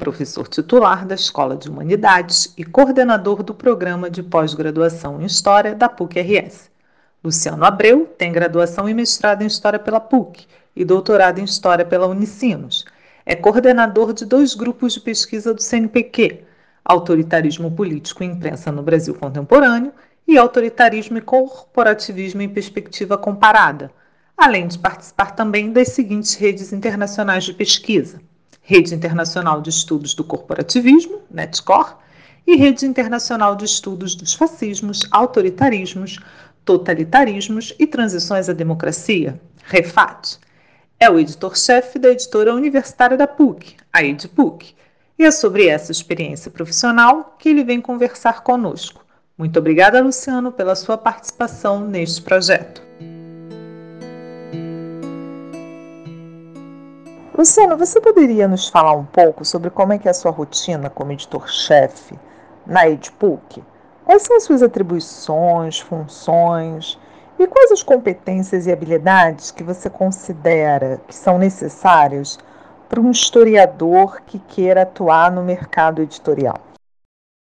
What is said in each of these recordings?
professor titular da Escola de Humanidades e coordenador do programa de pós-graduação em História da PUC-RS. Luciano Abreu tem graduação e mestrado em História pela PUC e doutorado em História pela Unicinos. É coordenador de dois grupos de pesquisa do CNPq, Autoritarismo Político e Imprensa no Brasil Contemporâneo e Autoritarismo e Corporativismo em Perspectiva Comparada, além de participar também das seguintes redes internacionais de pesquisa: Rede Internacional de Estudos do Corporativismo, NETCOR, e Rede Internacional de Estudos dos Fascismos, Autoritarismos, Totalitarismos e Transições à Democracia, REFAT. É o editor-chefe da editora universitária da PUC, a EdPUC, e é sobre essa experiência profissional que ele vem conversar conosco. Muito obrigada, Luciano, pela sua participação neste projeto. Luciano, você poderia nos falar um pouco sobre como é que é a sua rotina como editor-chefe na EdPUC? Quais são as suas atribuições, funções e quais as competências e habilidades que você considera que são necessárias para um historiador que queira atuar no mercado editorial?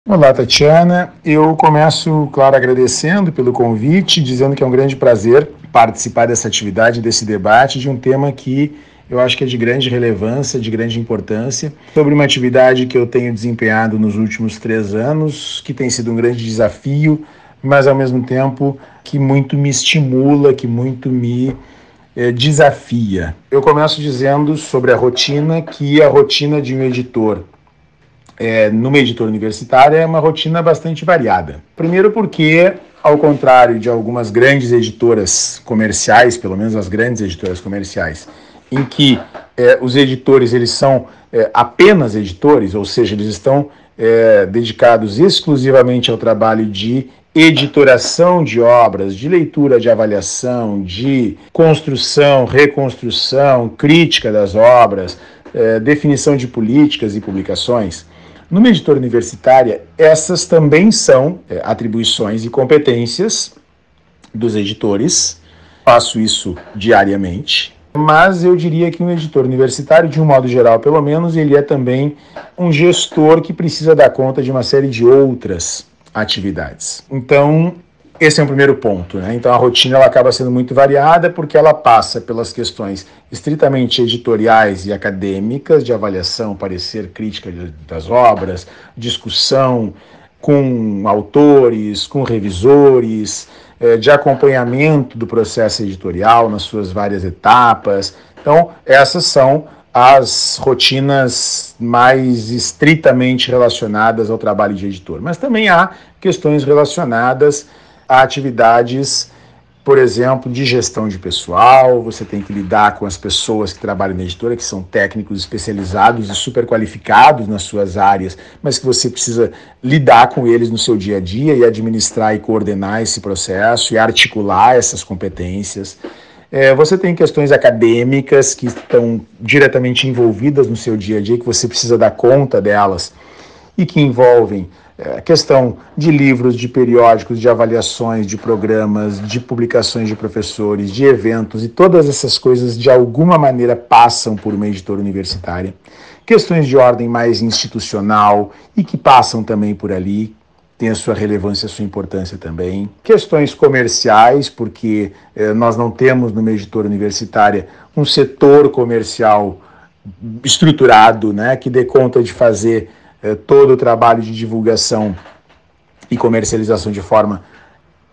Olá, Tatiana. Eu começo, claro, agradecendo pelo convite, dizendo que é um grande prazer participar dessa atividade, desse debate, de um tema que eu acho que é de grande relevância, de grande importância, sobre uma atividade que eu tenho desempenhado nos últimos três anos, que tem sido um grande desafio, mas ao mesmo tempo que muito me estimula, que muito me é, desafia. Eu começo dizendo sobre a rotina, que a rotina de um editor é, numa editora universitária é uma rotina bastante variada. Primeiro porque, ao contrário de algumas grandes editoras comerciais, pelo menos as grandes editoras comerciais, em que é, os editores eles são é, apenas editores, ou seja, eles estão é, dedicados exclusivamente ao trabalho de editoração de obras, de leitura, de avaliação, de construção, reconstrução, crítica das obras, é, definição de políticas e publicações. Numa editora universitária, essas também são é, atribuições e competências dos editores. Faço isso diariamente mas eu diria que um editor universitário, de um modo geral pelo menos, ele é também um gestor que precisa dar conta de uma série de outras atividades. Então, esse é um primeiro ponto. Né? Então, a rotina ela acaba sendo muito variada porque ela passa pelas questões estritamente editoriais e acadêmicas, de avaliação, parecer, crítica das obras, discussão com autores, com revisores, de acompanhamento do processo editorial nas suas várias etapas. Então, essas são as rotinas mais estritamente relacionadas ao trabalho de editor. Mas também há questões relacionadas a atividades por exemplo, de gestão de pessoal, você tem que lidar com as pessoas que trabalham na editora, que são técnicos especializados e super qualificados nas suas áreas, mas que você precisa lidar com eles no seu dia a dia e administrar e coordenar esse processo e articular essas competências. É, você tem questões acadêmicas que estão diretamente envolvidas no seu dia a dia, que você precisa dar conta delas e que envolvem é, questão de livros, de periódicos, de avaliações, de programas, de publicações de professores, de eventos e todas essas coisas de alguma maneira passam por uma editora universitária. Questões de ordem mais institucional e que passam também por ali, tem a sua relevância, a sua importância também. Questões comerciais, porque eh, nós não temos numa editora universitária um setor comercial estruturado, né, que dê conta de fazer todo o trabalho de divulgação e comercialização de forma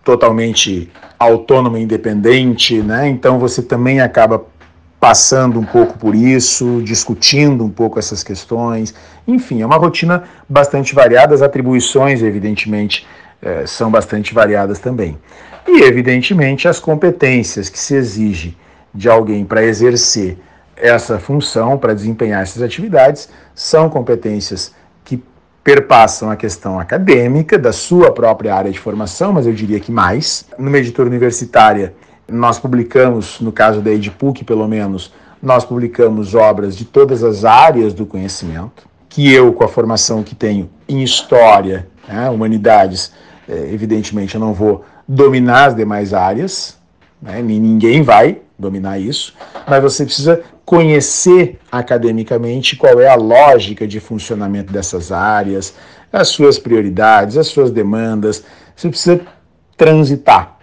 totalmente autônoma e independente, né? Então você também acaba passando um pouco por isso, discutindo um pouco essas questões. Enfim, é uma rotina bastante variada, as atribuições, evidentemente, eh, são bastante variadas também. E, evidentemente, as competências que se exige de alguém para exercer essa função, para desempenhar essas atividades, são competências perpassam a questão acadêmica da sua própria área de formação, mas eu diria que mais. Numa editora universitária, nós publicamos, no caso da Edipuc pelo menos, nós publicamos obras de todas as áreas do conhecimento, que eu, com a formação que tenho em História, né, Humanidades, eh, evidentemente eu não vou dominar as demais áreas, né, ninguém vai dominar isso, mas você precisa conhecer academicamente qual é a lógica de funcionamento dessas áreas, as suas prioridades, as suas demandas. Você precisa transitar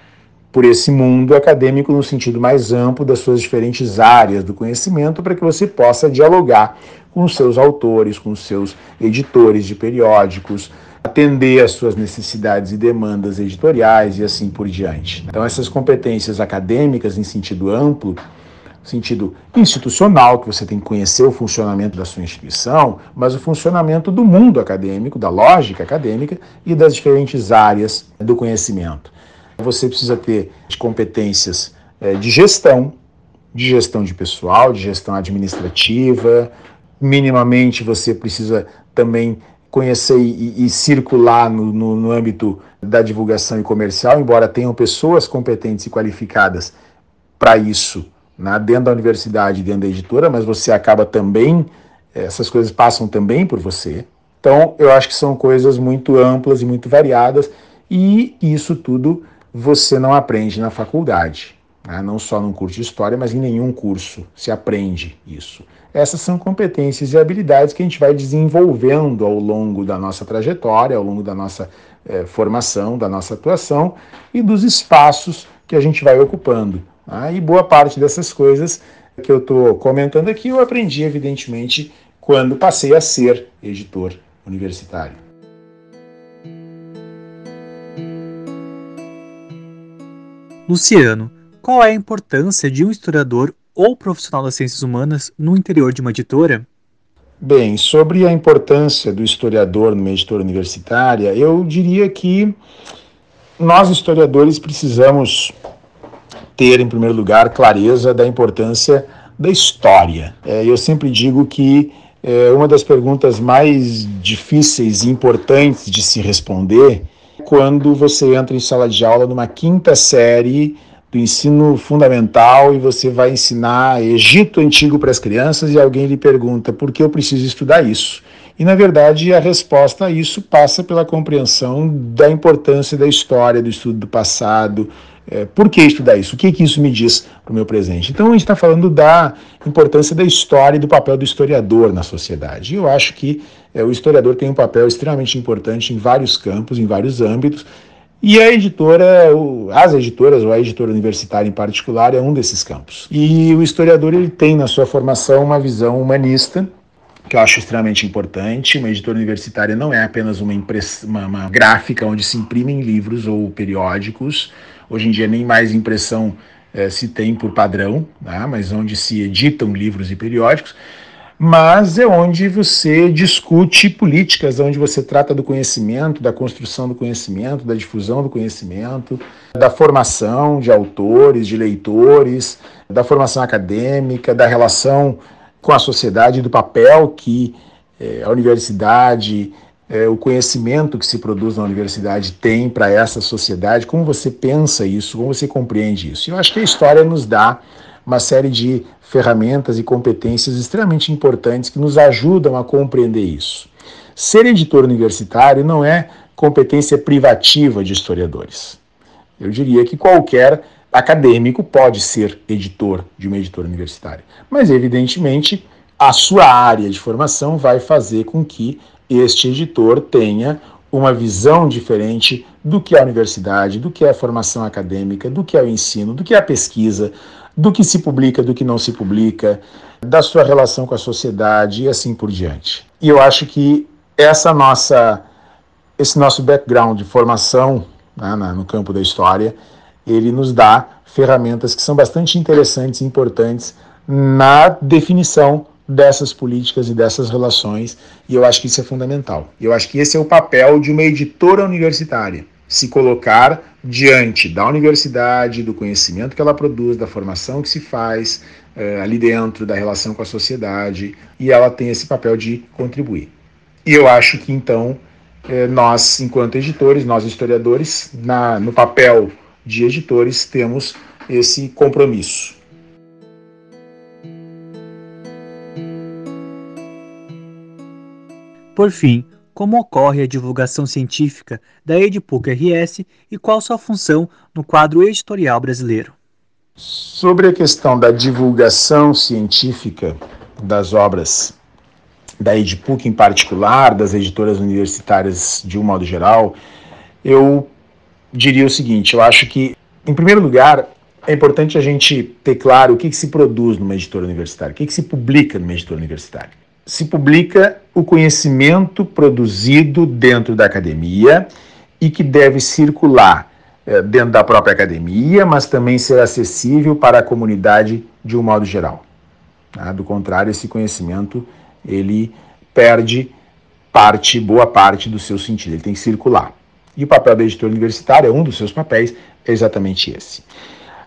por esse mundo acadêmico no sentido mais amplo das suas diferentes áreas do conhecimento para que você possa dialogar com seus autores, com seus editores de periódicos, atender às suas necessidades e demandas editoriais e assim por diante. Então essas competências acadêmicas em sentido amplo sentido institucional, que você tem que conhecer o funcionamento da sua instituição, mas o funcionamento do mundo acadêmico, da lógica acadêmica e das diferentes áreas do conhecimento. Você precisa ter competências é, de gestão, de gestão de pessoal, de gestão administrativa. Minimamente você precisa também conhecer e, e circular no, no, no âmbito da divulgação e comercial, embora tenham pessoas competentes e qualificadas para isso né, dentro da universidade, dentro da editora, mas você acaba também, essas coisas passam também por você. Então, eu acho que são coisas muito amplas e muito variadas, e isso tudo você não aprende na faculdade. Né? Não só num curso de história, mas em nenhum curso se aprende isso. Essas são competências e habilidades que a gente vai desenvolvendo ao longo da nossa trajetória, ao longo da nossa eh, formação, da nossa atuação e dos espaços que a gente vai ocupando. Né? E boa parte dessas coisas que eu estou comentando aqui eu aprendi, evidentemente, quando passei a ser editor universitário. Luciano, qual é a importância de um historiador ou profissional das ciências humanas no interior de uma editora? Bem, sobre a importância do historiador numa editora universitária, eu diria que nós historiadores precisamos ter, em primeiro lugar, clareza da importância da história. É, eu sempre digo que é, uma das perguntas mais difíceis e importantes de se responder é quando você entra em sala de aula numa quinta série do ensino fundamental e você vai ensinar Egito Antigo para as crianças e alguém lhe pergunta por que eu preciso estudar isso. E, na verdade, a resposta a isso passa pela compreensão da importância da história, do estudo do passado, é, por que estudar isso? O que, que isso me diz para o meu presente? Então, a gente está falando da importância da história e do papel do historiador na sociedade. E eu acho que é, o historiador tem um papel extremamente importante em vários campos, em vários âmbitos. E a editora, as editoras, ou a editora universitária em particular, é um desses campos. E o historiador ele tem na sua formação uma visão humanista, que eu acho extremamente importante. Uma editora universitária não é apenas uma, impress... uma, uma gráfica onde se imprimem livros ou periódicos, Hoje em dia nem mais impressão é, se tem por padrão, né, mas onde se editam livros e periódicos, mas é onde você discute políticas, onde você trata do conhecimento, da construção do conhecimento, da difusão do conhecimento, da formação de autores, de leitores, da formação acadêmica, da relação com a sociedade, do papel que é, a universidade é, o conhecimento que se produz na universidade tem para essa sociedade, como você pensa isso, como você compreende isso. Eu acho que a história nos dá uma série de ferramentas e competências extremamente importantes que nos ajudam a compreender isso. Ser editor universitário não é competência privativa de historiadores. Eu diria que qualquer acadêmico pode ser editor de uma editora universitária, mas evidentemente a sua área de formação vai fazer com que este editor tenha uma visão diferente do que é a universidade, do que é a formação acadêmica, do que é o ensino, do que é a pesquisa, do que se publica, do que não se publica, da sua relação com a sociedade e assim por diante. E eu acho que essa nossa esse nosso background de formação né, no campo da história, ele nos dá ferramentas que são bastante interessantes e importantes na definição dessas políticas e dessas relações, e eu acho que isso é fundamental. Eu acho que esse é o papel de uma editora universitária, se colocar diante da universidade, do conhecimento que ela produz, da formação que se faz é, ali dentro, da relação com a sociedade, e ela tem esse papel de contribuir. E eu acho que então é, nós, enquanto editores, nós historiadores, na, no papel de editores, temos esse compromisso. Por fim, como ocorre a divulgação científica da Edipuc RS e qual sua função no quadro editorial brasileiro? Sobre a questão da divulgação científica das obras da Edipuc em particular, das editoras universitárias de um modo geral, eu diria o seguinte: eu acho que, em primeiro lugar, é importante a gente ter claro o que, que se produz numa editora universitária, o que, que se publica numa editora universitária se publica o conhecimento produzido dentro da academia e que deve circular é, dentro da própria academia, mas também ser acessível para a comunidade de um modo geral. Né? Do contrário, esse conhecimento ele perde parte, boa parte do seu sentido, ele tem que circular. E o papel da editora universitária, um dos seus papéis, é exatamente esse.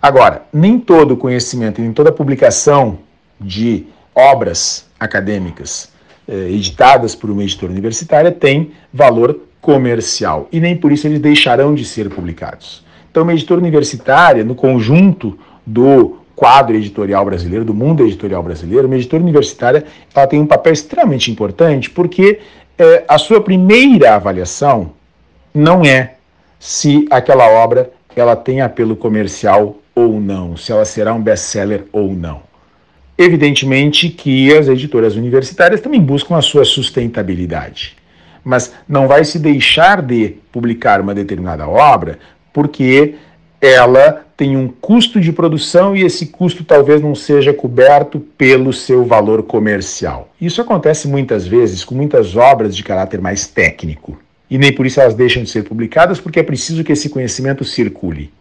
Agora, nem todo conhecimento, nem toda publicação de obras acadêmicas eh, editadas por uma editora universitária tem valor comercial e nem por isso eles deixarão de ser publicados. Então, uma editora universitária, no conjunto do quadro editorial brasileiro, do mundo editorial brasileiro, uma editora universitária ela tem um papel extremamente importante porque eh, a sua primeira avaliação não é se aquela obra ela tem apelo comercial ou não, se ela será um best-seller ou não. Evidentemente que as editoras universitárias também buscam a sua sustentabilidade, mas não vai se deixar de publicar uma determinada obra porque ela tem um custo de produção e esse custo talvez não seja coberto pelo seu valor comercial. Isso acontece muitas vezes com muitas obras de caráter mais técnico. E nem por isso elas deixam de ser publicadas, porque é preciso que esse conhecimento circule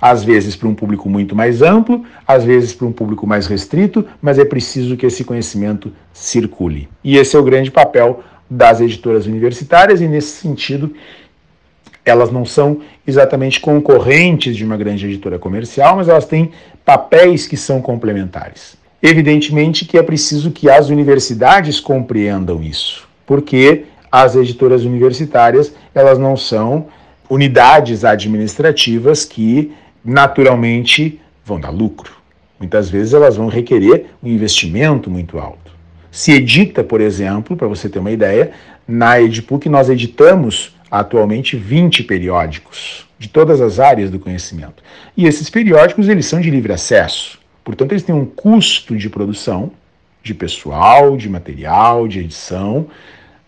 às vezes para um público muito mais amplo, às vezes para um público mais restrito, mas é preciso que esse conhecimento circule. E esse é o grande papel das editoras universitárias, e nesse sentido, elas não são exatamente concorrentes de uma grande editora comercial, mas elas têm papéis que são complementares. Evidentemente que é preciso que as universidades compreendam isso, porque as editoras universitárias, elas não são unidades administrativas que naturalmente vão dar lucro. Muitas vezes elas vão requerer um investimento muito alto. Se edita, por exemplo, para você ter uma ideia, na Edipuc nós editamos atualmente 20 periódicos de todas as áreas do conhecimento. E esses periódicos eles são de livre acesso. Portanto, eles têm um custo de produção, de pessoal, de material, de edição,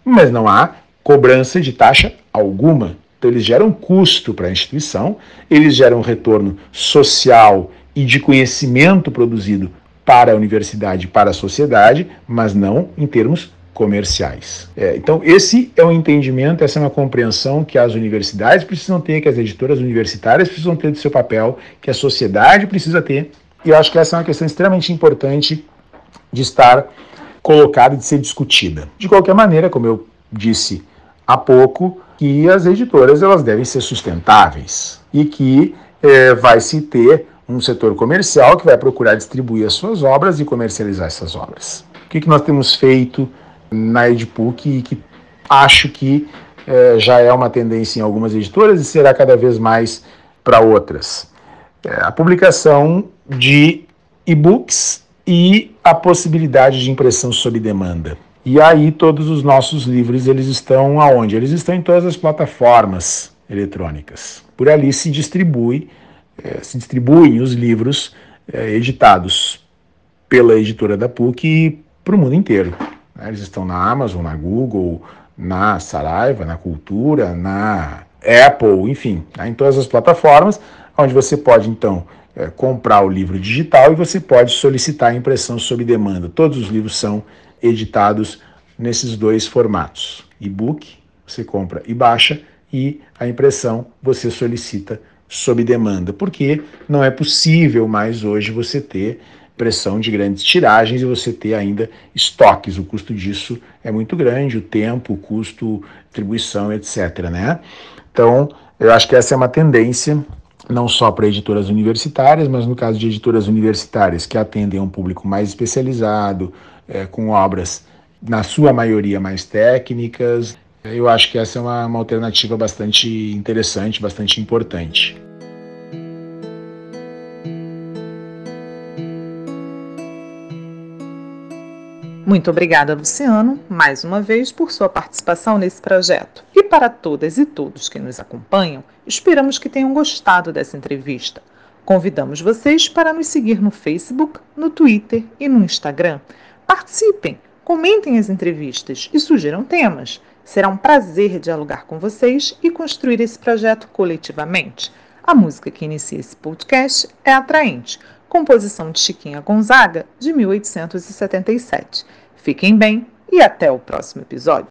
mas não há cobrança de taxa alguma então, eles geram custo para a instituição, eles geram retorno social e de conhecimento produzido para a universidade, para a sociedade, mas não em termos comerciais. É, então, esse é um entendimento, essa é uma compreensão que as universidades precisam ter, que as editoras universitárias precisam ter do seu papel, que a sociedade precisa ter. E eu acho que essa é uma questão extremamente importante de estar colocada e de ser discutida. De qualquer maneira, como eu disse há pouco, que as editoras elas devem ser sustentáveis e que é, vai se ter um setor comercial que vai procurar distribuir as suas obras e comercializar essas obras. O que, que nós temos feito na Edipuc e que acho que é, já é uma tendência em algumas editoras e será cada vez mais para outras? É, a publicação de e-books e a possibilidade de impressão sob demanda. E aí todos os nossos livros eles estão aonde? Eles estão em todas as plataformas eletrônicas. Por ali se distribui, é, se distribuem os livros é, editados pela editora da PUC para o mundo inteiro. Eles estão na Amazon, na Google, na Saraiva, na Cultura, na Apple, enfim, né? em todas as plataformas, onde você pode então é, comprar o livro digital e você pode solicitar a impressão sob demanda. Todos os livros são editados nesses dois formatos, e-book você compra e baixa, e a impressão você solicita sob demanda, porque não é possível mais hoje você ter pressão de grandes tiragens e você ter ainda estoques. O custo disso é muito grande, o tempo, o custo, distribuição, etc. Né? Então, eu acho que essa é uma tendência não só para editoras universitárias, mas no caso de editoras universitárias que atendem a um público mais especializado, é, com obras, na sua maioria, mais técnicas. Eu acho que essa é uma, uma alternativa bastante interessante, bastante importante. Muito obrigada, Luciano, mais uma vez por sua participação nesse projeto. E para todas e todos que nos acompanham, esperamos que tenham gostado dessa entrevista. Convidamos vocês para nos seguir no Facebook, no Twitter e no Instagram. Participem, comentem as entrevistas e sugiram temas. Será um prazer dialogar com vocês e construir esse projeto coletivamente. A música que inicia esse podcast é atraente composição de Chiquinha Gonzaga, de 1877. Fiquem bem e até o próximo episódio.